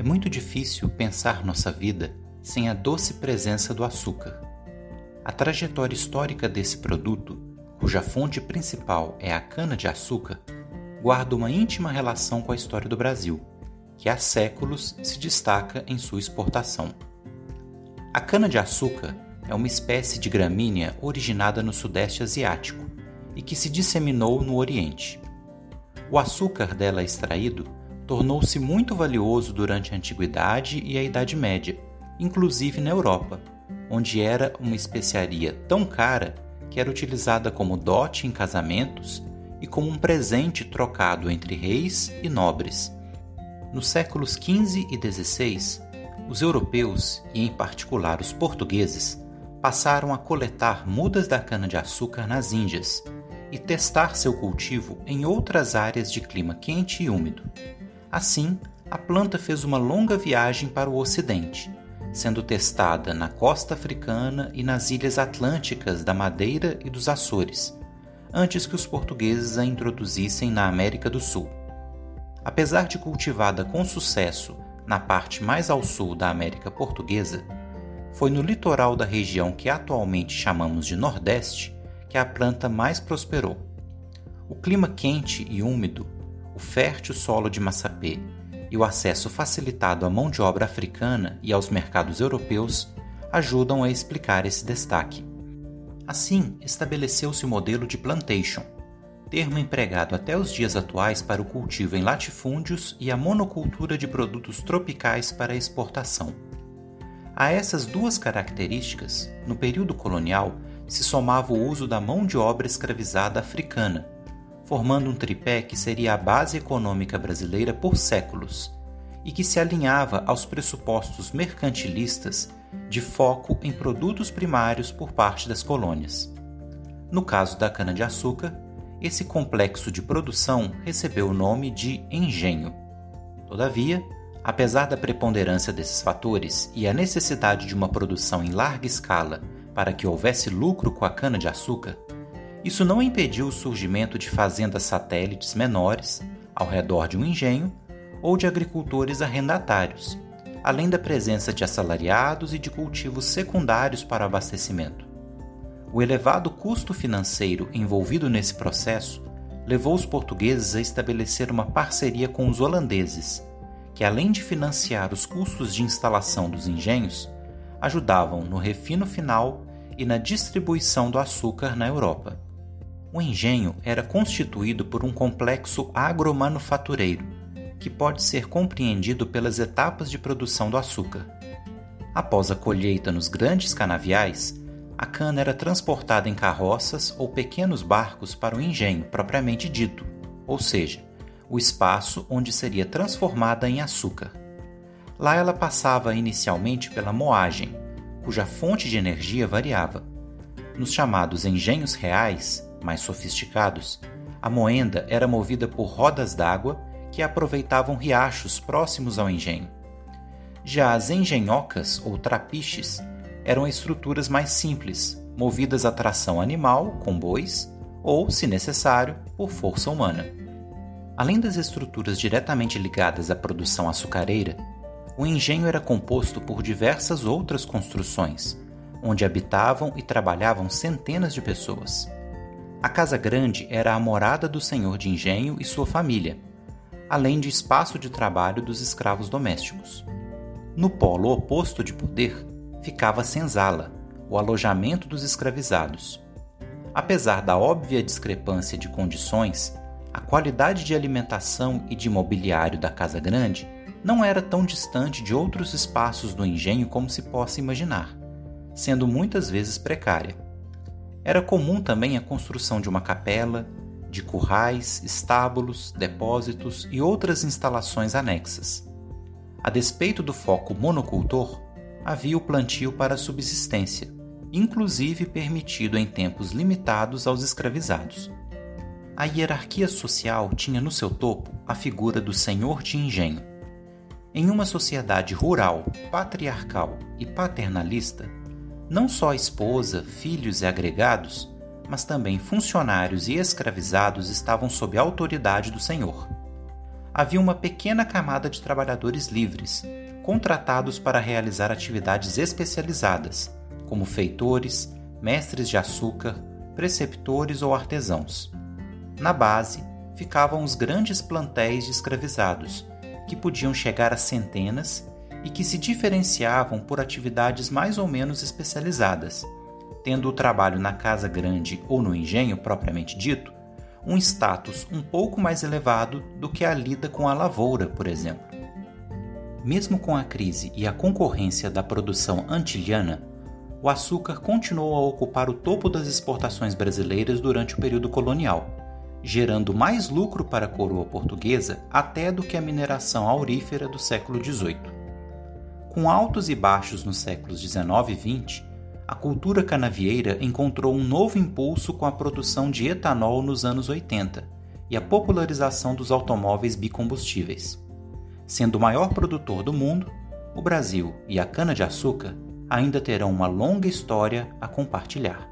É muito difícil pensar nossa vida sem a doce presença do açúcar. A trajetória histórica desse produto, cuja fonte principal é a cana-de-açúcar, guarda uma íntima relação com a história do Brasil, que há séculos se destaca em sua exportação. A cana-de-açúcar é uma espécie de gramínea originada no Sudeste Asiático e que se disseminou no Oriente. O açúcar dela extraído tornou-se muito valioso durante a Antiguidade e a Idade Média, inclusive na Europa, onde era uma especiaria tão cara que era utilizada como dote em casamentos e como um presente trocado entre reis e nobres. Nos séculos XV e XVI, os europeus, e em particular os portugueses, passaram a coletar mudas da cana-de-açúcar nas Índias e testar seu cultivo em outras áreas de clima quente e úmido. Assim, a planta fez uma longa viagem para o Ocidente, sendo testada na costa africana e nas ilhas atlânticas da Madeira e dos Açores, antes que os portugueses a introduzissem na América do Sul. Apesar de cultivada com sucesso na parte mais ao sul da América Portuguesa, foi no litoral da região que atualmente chamamos de Nordeste que a planta mais prosperou. O clima quente e úmido fértil solo de Massapê e o acesso facilitado à mão de obra africana e aos mercados europeus ajudam a explicar esse destaque. Assim, estabeleceu-se o modelo de plantation, termo empregado até os dias atuais para o cultivo em latifúndios e a monocultura de produtos tropicais para exportação. A essas duas características, no período colonial, se somava o uso da mão de obra escravizada africana, formando um tripé que seria a base econômica brasileira por séculos e que se alinhava aos pressupostos mercantilistas de foco em produtos primários por parte das colônias. No caso da cana-de-açúcar, esse complexo de produção recebeu o nome de engenho. Todavia, apesar da preponderância desses fatores e a necessidade de uma produção em larga escala para que houvesse lucro com a cana-de-açúcar, isso não impediu o surgimento de fazendas satélites menores ao redor de um engenho ou de agricultores arrendatários, além da presença de assalariados e de cultivos secundários para abastecimento. O elevado custo financeiro envolvido nesse processo levou os portugueses a estabelecer uma parceria com os holandeses, que além de financiar os custos de instalação dos engenhos, ajudavam no refino final e na distribuição do açúcar na Europa. O engenho era constituído por um complexo agromanufatureiro, que pode ser compreendido pelas etapas de produção do açúcar. Após a colheita nos grandes canaviais, a cana era transportada em carroças ou pequenos barcos para o engenho propriamente dito, ou seja, o espaço onde seria transformada em açúcar. Lá ela passava inicialmente pela moagem, cuja fonte de energia variava. Nos chamados engenhos reais, mais sofisticados, a moenda era movida por rodas d'água que aproveitavam riachos próximos ao engenho. Já as engenhocas ou trapiches eram estruturas mais simples, movidas a tração animal, com bois, ou, se necessário, por força humana. Além das estruturas diretamente ligadas à produção açucareira, o engenho era composto por diversas outras construções, onde habitavam e trabalhavam centenas de pessoas. A Casa Grande era a morada do senhor de engenho e sua família, além de espaço de trabalho dos escravos domésticos. No polo oposto de poder ficava a senzala, o alojamento dos escravizados. Apesar da óbvia discrepância de condições, a qualidade de alimentação e de mobiliário da Casa Grande não era tão distante de outros espaços do engenho como se possa imaginar, sendo muitas vezes precária. Era comum também a construção de uma capela, de currais, estábulos, depósitos e outras instalações anexas. A despeito do foco monocultor, havia o plantio para subsistência, inclusive permitido em tempos limitados aos escravizados. A hierarquia social tinha no seu topo a figura do senhor de engenho. Em uma sociedade rural, patriarcal e paternalista, não só esposa, filhos e agregados, mas também funcionários e escravizados estavam sob a autoridade do senhor. havia uma pequena camada de trabalhadores livres, contratados para realizar atividades especializadas, como feitores, mestres de açúcar, preceptores ou artesãos. Na base ficavam os grandes plantéis de escravizados, que podiam chegar a centenas e que se diferenciavam por atividades mais ou menos especializadas, tendo o trabalho na casa grande ou no engenho propriamente dito um status um pouco mais elevado do que a lida com a lavoura, por exemplo. Mesmo com a crise e a concorrência da produção antilhana, o açúcar continuou a ocupar o topo das exportações brasileiras durante o período colonial, gerando mais lucro para a coroa portuguesa até do que a mineração aurífera do século XVIII. Com altos e baixos nos séculos XIX e XX, a cultura canavieira encontrou um novo impulso com a produção de etanol nos anos 80 e a popularização dos automóveis bicombustíveis. Sendo o maior produtor do mundo, o Brasil e a cana-de-açúcar ainda terão uma longa história a compartilhar.